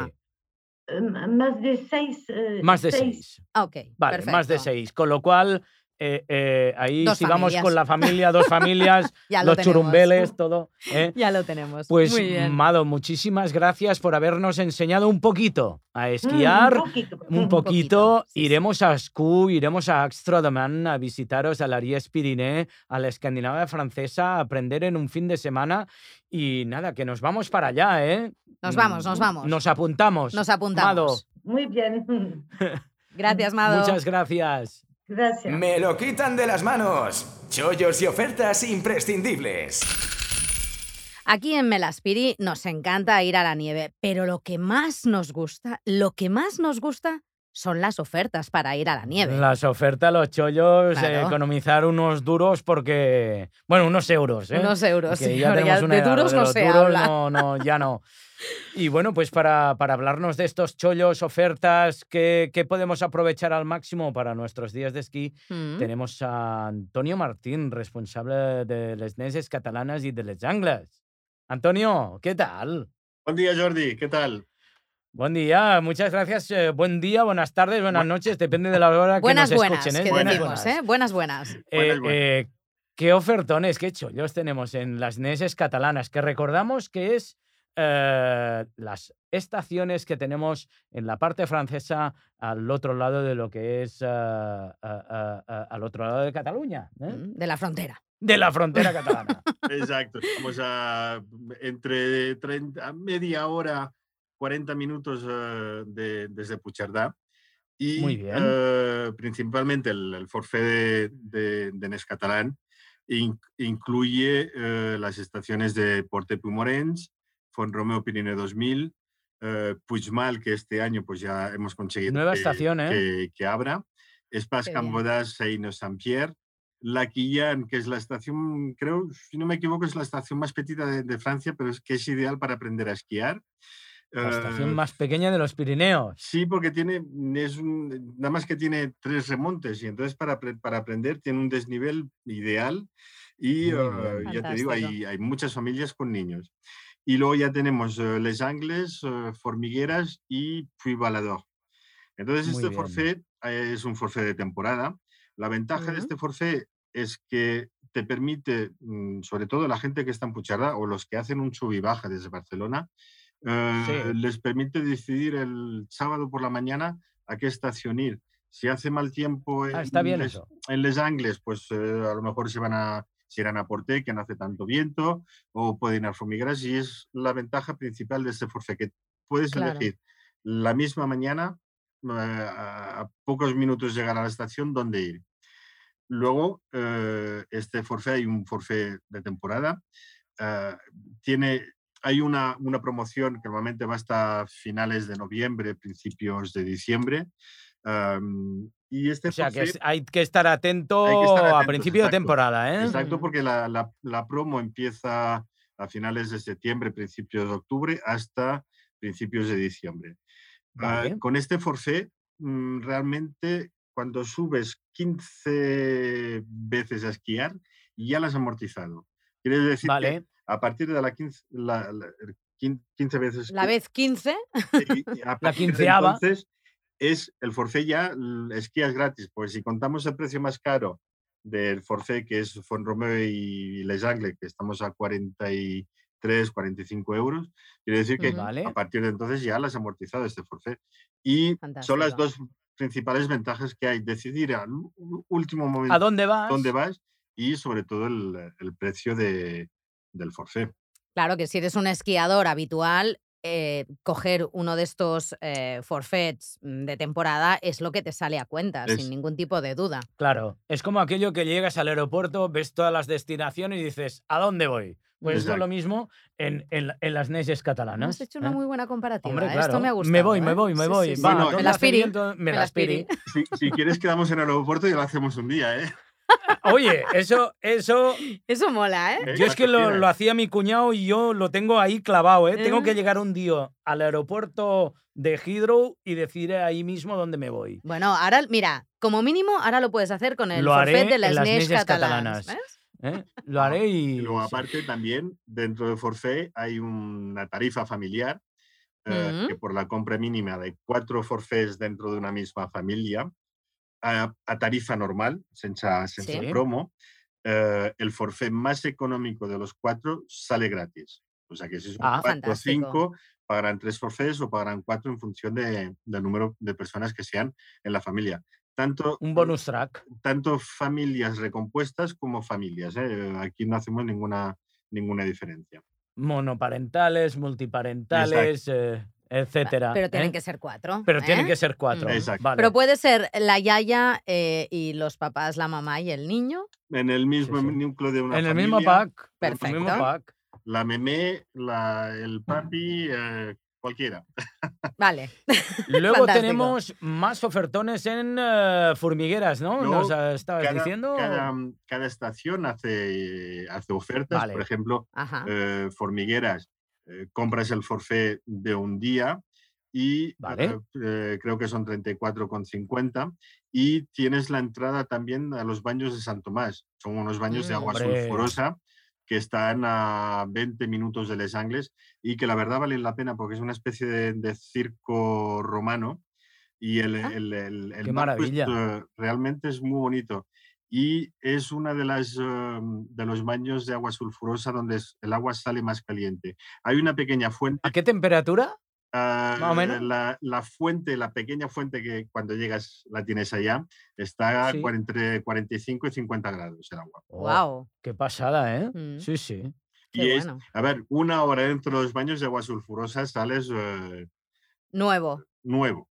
Eh, más de seis. eh, más de seis. Ah, ok, Vale, más de seis. Con lo cual eh, eh, ahí Dos si vamos con la familia, dos familias, [laughs] Ya lo los tenemos. churumbeles, todo. ¿eh? Ya lo tenemos. Pues, Muy bien. Mado, muchísimas gracias por habernos enseñado un poquito a Mm, esquiar. un poquito. Un Mm. poquito, poquito, sí, sí. iremos a Scu, iremos a Axtrodoman a visitaros a la Ries Pyrénées, a la Escandinavia francesa, a aprender en un fin de semana. Y nada, que nos vamos para allá, ¿eh? Nos vamos, nos Mm, vamos. Nos apuntamos. Nos Mado, apuntamos. Muy bien. [laughs] Gracias, Mado. muchas gracias. Gracias. Me lo quitan de las manos. Chollos y ofertas imprescindibles. Aquí en Melaspiri nos encanta ir a la nieve, pero lo que más nos gusta, lo que más nos gusta son las ofertas para ir a la nieve. Las ofertas, los chollos, eh, economizar unos duros porque. Bueno, unos euros, ¿eh? Unos euros, Que sí, ya tenemos ya una de edad, duros de no los se duros habla. No, no, ya no. [laughs] Y bueno, pues para, para hablarnos de estos chollos, ofertas, ¿qué, qué podemos aprovechar al máximo para nuestros días de esquí? Mm. Tenemos a Antonio Martín, responsable de les neses catalanas y de les angles. Antonio, ¿qué tal? Buen día, Jordi. ¿Qué tal? Buen día, muchas gracias. eh, buen día, buenas tardes, buenas noches, depende de la hora Buenas, que nos buenas, escuchen. ¿eh? que Buenas, decimos, buenas. ¿eh? Buenas, buenas. Eh, Buenas, buenas. eh, ¿Qué ofertones, qué chollos tenemos en las neses catalanas? Que recordamos que es eh, las estaciones que tenemos en la parte francesa al otro lado de lo que es a- a- a- al otro lado de Cataluña, ¿eh? Mm, De la frontera. de la frontera catalana. [laughs] Exacto. Estamos a entre 30, a media hora, 40 minutos eh, de- desde Puigcerdá. Y Muy bien. eh, principalmente el, el forfait de, de, de Nes Catalán in- incluye eh, las estaciones de Porte Pumorens, Font Romeo Pirineo 2000, eh, Puigmal, que este año pues ya hemos conseguido Nueva que, estación, ¿eh? que, que abra, bien. Cambodas, Seino Saint-Pierre, La Quillan, que es la estación, creo, si no me equivoco, es la estación más petita de, de Francia, pero es que es ideal para aprender a esquiar. La estación Eh, más pequeña de los Pirineos. Sí, porque tiene, es un- nada más que tiene tres remontes y entonces para, para aprender tiene un desnivel ideal y bien. ya te digo, hay, hay muchas familias con niños. Y luego ya tenemos eh, Les Angles, eh, Formigueras y Puy Balador. Entonces Muy este bien. forfait es un forfait de temporada. La ventaja de Ujú. este forfait es que te permite, mm, sobre todo la gente que está en Puigcerdá o los que hacen un sub y baja desde Barcelona, eh, Sí. les permite decidir el sábado por la mañana a qué estación ir. Si hace mal tiempo en, Ah, está bien Les, en Les Angles, pues eh, a lo mejor se van a, se irán a Porté, que no hace tanto viento, o pueden ir a Formigueras, y es la ventaja principal de este forfait, que puedes Claro. elegir la misma mañana, eh, a, pocos minutos llegar a la estación, dónde ir. Luego, eh, este forfait, hay un forfait de temporada, tiene, hay una, una promoción que normalmente va hasta finales de noviembre, principios de diciembre. y este O sea, que hay que estar atento, Hay que estar a principio de temporada, ¿eh? Exacto, porque la, la- la promo empieza a finales de septiembre, principios de octubre, hasta principios de diciembre. Ah, con este forfait, mm, realmente cuando subes 15 veces a esquiar, ya las has amortizado. Quiere decir Vale. que a partir de la 15, la- la- el quin- 15 veces La vez 15. y- y a [laughs] partir de quinceava. Entonces, es el forfait ya, esquías gratis, porque si contamos el precio más caro del forfait, que es Font Romeo y Les Angles, que estamos a 43, 45 euros, quiere decir que. Vale. a partir de entonces ya las has amortizado este forfait. Y son las dos principales ventajas que hay, decidir al último momento ¿A dónde vas? dónde vas y sobre todo el, el precio de, del forfait. Claro que si eres un esquiador habitual, eh, coger uno de estos eh, forfaits mm, de temporada es lo que te sale a cuenta, Es- sin ningún tipo de duda. Claro, es como aquello que llegas al aeropuerto, ves todas las destinaciones y dices, ¿a dónde voy? Pues esto es lo mismo en, en, en las neses catalanas. Has hecho una ¿eh? muy buena comparativa. Hombre, ¿eh? claro. Esto me ha gustado. Me voy, me voy, me Sí, voy. sí, sí. Va, Bueno, ¿dónde me las piri? Me me las piri. piri. Si, si quieres quedamos en el aeropuerto y lo hacemos un día, ¿eh? Oye, eso, eso, Eso mola, ¿eh? Eh, yo es que lo, lo hacía mi cuñado y yo lo tengo ahí clavado, ¿eh? Tengo Eh. que llegar un día al aeropuerto de Heathrow y decir ahí mismo dónde me voy. Bueno, ahora, mira, como mínimo, ahora lo puedes hacer con el Lo haré forfait de en las las NES catalanas. ¿eh? Lo haré y... Y luego, sí. aparte, también dentro del forfait hay una tarifa familiar eh, Ujú. que por la compra mínima de cuatro forfaits dentro de una misma familia a, a tarifa normal, sense, sense Sí. promo, eh, el forfait más económico de los cuatro sale gratis. O sea que si son Ah, cuatro o cinco, pagarán tres forfaits o pagarán cuatro en función de- del número de personas que sean en la familia. Tanto, Un bonus track. tanto familias recompuestas como familias. ¿eh? Aquí no hacemos ninguna, ninguna diferencia. Monoparentales, multiparentales, eh, etcétera. Pero tienen ¿eh? que ser cuatro. Pero tienen ¿eh? que ser cuatro. Mm. Exacto. Vale. Pero puede ser la yaya eh, y los papás, la mamá y el niño. En el mismo sí. núcleo de una en el mismo pack. en el Perfecto. mismo pack. La memé, la, el papi, eh, cualquiera. [laughs] Vale. Luego Fantástico. tenemos más ofertones en formigueras, ¿no? Luego, Nos estabas Cada, diciendo. cada, cada estación hace, hace ofertas. Vale. Por ejemplo, eh, formigueras, eh, compras el forfait de un día y Vale. eh, eh, creo que son 34,50 y tienes la entrada también a los baños de San Tomás. Son unos baños de Mm. agua Hombre. sulfurosa que están a 20 minutos de Les Angles y que la verdad valen la pena porque es una especie de, de circo romano y el, Ah, el- el- el qué es, maravilla. realmente es muy bonito y es una de las eh, de los baños de agua sulfurosa donde el agua sale más caliente. Hay una pequeña fuente. ¿A qué temperatura? ah, más o menos? La, la fuente, la pequeña fuente que cuando llegas la tienes allá, está Sí. entre 45 y 50 grados el agua. Wow. Qué pasada, ¿eh? Mm. Sí, sí. Y Qué es, bueno. a ver, una hora dentro de los baños de agua sulfurosa sales eh, Nuevo. nuevo.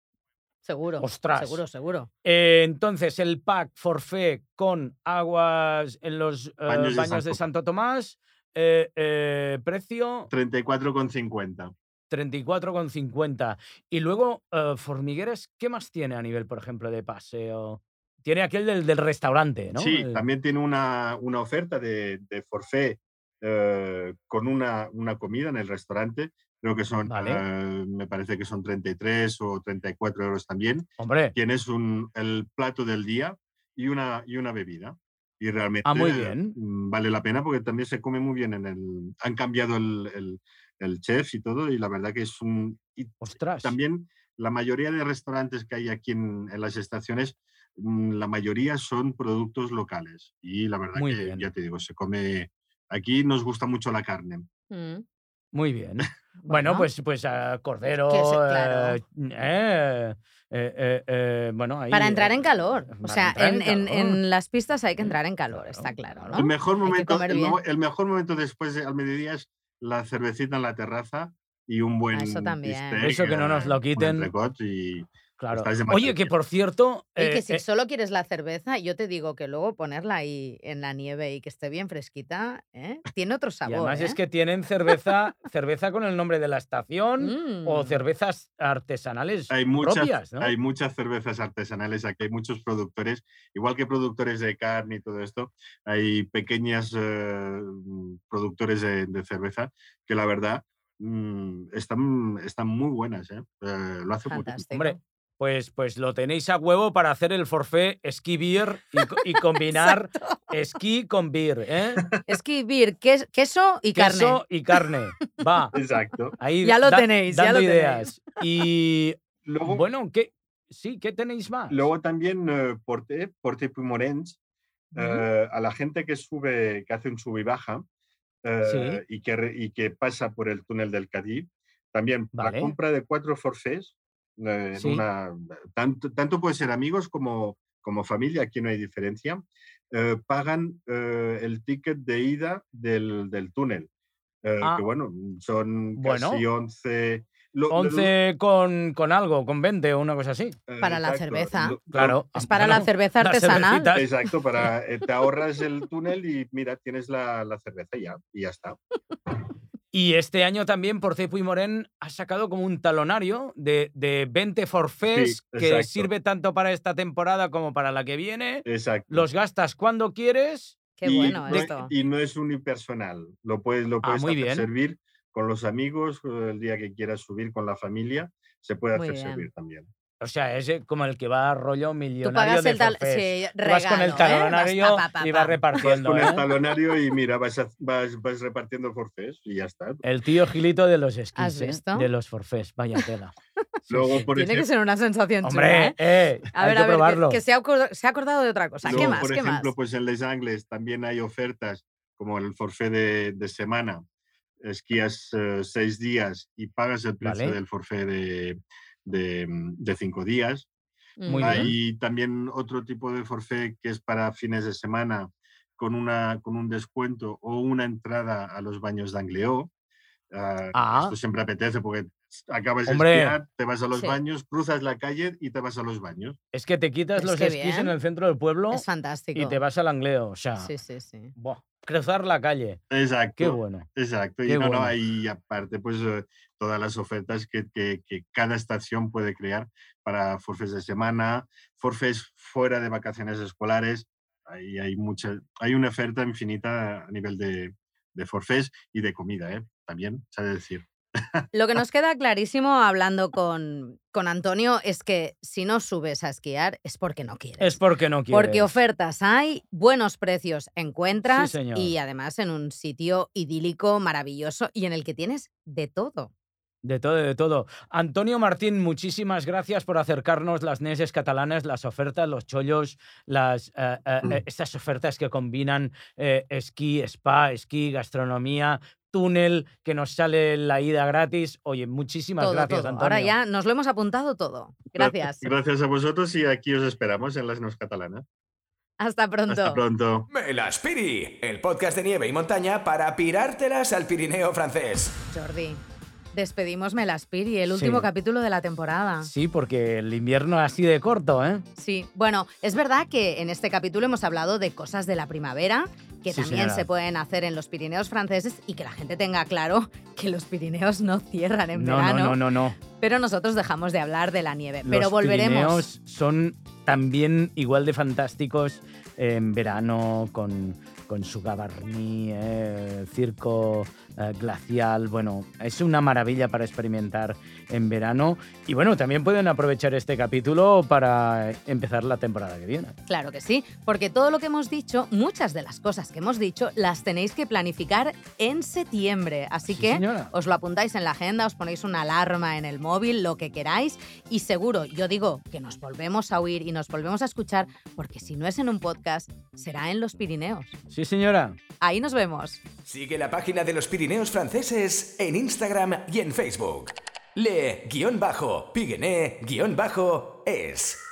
Seguro. Ostras. Seguro, seguro. Eh, entonces, el pack forfait con aguas en los eh, Baños de Santo Tomás, eh, eh, precio 34,50. 34,50. Y luego, Formigueras, ¿qué más tiene a nivel, por ejemplo, de paseo? Tiene aquel del, del restaurante, ¿no? Sí, El- también tiene una, una oferta de, de forfait eh, con una, una comida en el restaurante. Creo que son, Vale. eh, me parece que son 33 o 34 euros también. Hombre, Tienes un, el plato del día y una, y una bebida. Y realmente Ah, muy bien. mm, vale la pena porque también se come muy bien en el... Han cambiado el, el- el chef y todo y la verdad que es un... y ostras. también la mayoría de restaurantes que hay aquí en, en las estaciones, mm, la mayoría son productos locales. Y la verdad Muy que, bien. ya te digo, se come... Aquí nos gusta mucho la carne. Mm. Muy bien. Bueno, pues, pues ah, cordero. Que se- claro. eh, eh, eh, eh, eh, bueno, ahí, Para entrar eh, en calor. O sea, en, en- calor. en las pistas hay que entrar en calor, Claro, está claro. ¿no? El mejor momento, el, el mejor momento después de, al mediodía es la cervecita en la terraza y un buen Ah, eso también. bistec, Eso que no nos lo un quiten. y Claro. Oye, que por cierto. Y que eh, si eh, solo quieres la cerveza, yo te digo que luego ponerla ahí en la nieve y que esté bien fresquita, ¿eh? tiene otro y sabor. además es que tienen cerveza, cerveza con el nombre de la estación o Mm. cervezas artesanales hay muchas, propias, ¿no? hay muchas cervezas artesanales aquí, hay muchos productores, igual que productores de carne y todo esto, hay pequeñas eh, productores de, de cerveza que la verdad mm, están, están muy buenas. ¿eh? Eh, lo hacen muy. Hombre, Pues, pues lo tenéis a huevo para hacer el forfait esquí beer y, co- y [laughs] combinar esquí con beer, ¿eh? Esquivir, ques- queso y carne. Queso y carne. Va. Exacto. Ahí Ya lo tenéis, ya dando lo ideas. Y Luego, bueno, ¿qué? Sí, ¿qué tenéis más? luego también eh, Porte, Porte Puymorens, eh, a la gente que sube, que hace un sub y baja eh, y, que, re- y que pasa por el túnel del Cadí, también Vale. la compra de cuatro forfés, eh, en Sí. una- tanto, tanto puede ser amigos como, como familia, aquí no hay diferencia, eh, pagan eh, el ticket de ida del, del túnel. eh, Ah. que bueno, son Bueno. casi 11... lo- lo- 11 con, con algo, con 20 o una cosa así. eh, Para la exacto, cerveza. lo- Claro. Es para la Bueno, cerveza las artesanal. cervecitas. Exacto, para, eh, te ahorras [laughs] el túnel y mira, tienes la, la cerveza y ya, y ya está. Y este año también por Cepo y Morén ha sacado como un talonario de, de 20 forfés Sí, que sirve tanto para esta temporada como para la que viene. Exacto. Los gastas cuando quieres. Qué y, bueno no, esto. y no es unipersonal, lo puedes, lo Ah, puedes muy hacer bien. servir con los amigos, eh, el día que quieras subir con la familia, se puede Muy hacer bien. servir también. O sea, es eh, como el que va a rollo Tú millonario pagas de el tal. forfés. Sí, Tú vas con el ¿eh? Vas talonario pa, pa, pa, y vas pa. Vas repartiendo. con ¿eh? el talonario y mira, vas, a- vas, vas repartiendo forfés y ya está. El tío Gilito de los esquís, ¿Has ¿eh? visto? de los forfés. Vaya tela. [laughs] Sí, Luego, sí. por Tiene que ejemplo, ser una sensación chula, Hombre, ¿eh? eh, A hay ver, que a ver, que- probarlo. que, se, ha acordado, se ha acordado de otra cosa. ¿Qué luego, más? por ¿Qué ejemplo, más? pues en Les Angles también hay ofertas como el forfé de, de semana. Esquías eh, seis días y pagas el precio Vale. del forfé de, de, de cinco días. Muy Mm. bien. Hay también otro tipo de forfait que es para fines de semana con, una, con un descuento o una entrada a los baños de Angleo. Ah, Ah. Esto siempre apetece porque acabas Hombre. de esquiar, te vas a los Sí. baños, cruzas la calle y te vas a los baños. Es que te quitas Es los esquís en bien. el centro del pueblo Es fantástico. y te vas al angleo. O sea, Sí, sí, sí. buah, cruzar la calle. Exacto. Qué bueno. Exacto. Qué y no, no, bueno. hay aparte pues eh, todas las ofertas que, que- que cada estación puede crear para forfés de semana, forfés fuera de vacaciones escolares. Ahí hay mucha, hay una oferta infinita a nivel de, de forfés y de comida, ¿eh? También, sabe decir. Lo que nos queda clarísimo hablando con, con Antonio es que si no subes a esquiar es porque no quieres. Es porque no quieres. Porque ofertas hay, buenos precios encuentras y además en un sitio idílico, maravilloso y en el que tienes de todo. De todo, de todo. Antonio Martín, muchísimas gracias por acercarnos las neses catalanas, las ofertas, los chollos, las, eh, eh, Mm. eh, estas ofertas que combinan eh, esquí, spa, esquí, gastronomía, túnel, que nos sale la ida gratis. Oye, muchísimas todo, gracias, todo. Antonio. Ahora ya nos lo hemos apuntado todo. Gra- Gracias. Gracias a vosotros y aquí os esperamos en las Neus Catalanas. Hasta pronto. Hasta pronto. Melaspiri, el podcast de nieve y montaña para pirártelas al Pirineo francés. Jordi, despedimos Melaspiri, el último Sí. capítulo de la temporada. Sí, porque el invierno es así de corto, ¿eh? Sí, bueno, es verdad que en este capítulo hemos hablado de cosas de la primavera que Sí, también señora. se pueden hacer en los Pirineos franceses y que la gente tenga claro [laughs] que los Pirineos no cierran en No, verano, no, no, no, no. pero nosotros dejamos de hablar de la nieve. pero Los volveremos. Pirineos son también igual de fantásticos en verano con, con su gabarní, eh, circo eh, glacial. Bueno, es una maravilla para experimentar en verano. Y bueno, también pueden aprovechar este capítulo para empezar la temporada que viene. Claro que sí, porque todo lo que hemos dicho, muchas de las cosas que hemos dicho, las tenéis que planificar en septiembre. Así Sí, que señora. os lo apuntáis en la agenda, os ponéis una alarma en el móvil, lo que queráis. Y seguro, yo digo que nos volvemos a oír y nos volvemos a escuchar, porque si no es en un podcast, será en los Pirineos. Sí, señora. Ahí nos vemos. Sigue la página de los Pirineos franceses en Instagram y en Facebook. Le-Pigené-Es.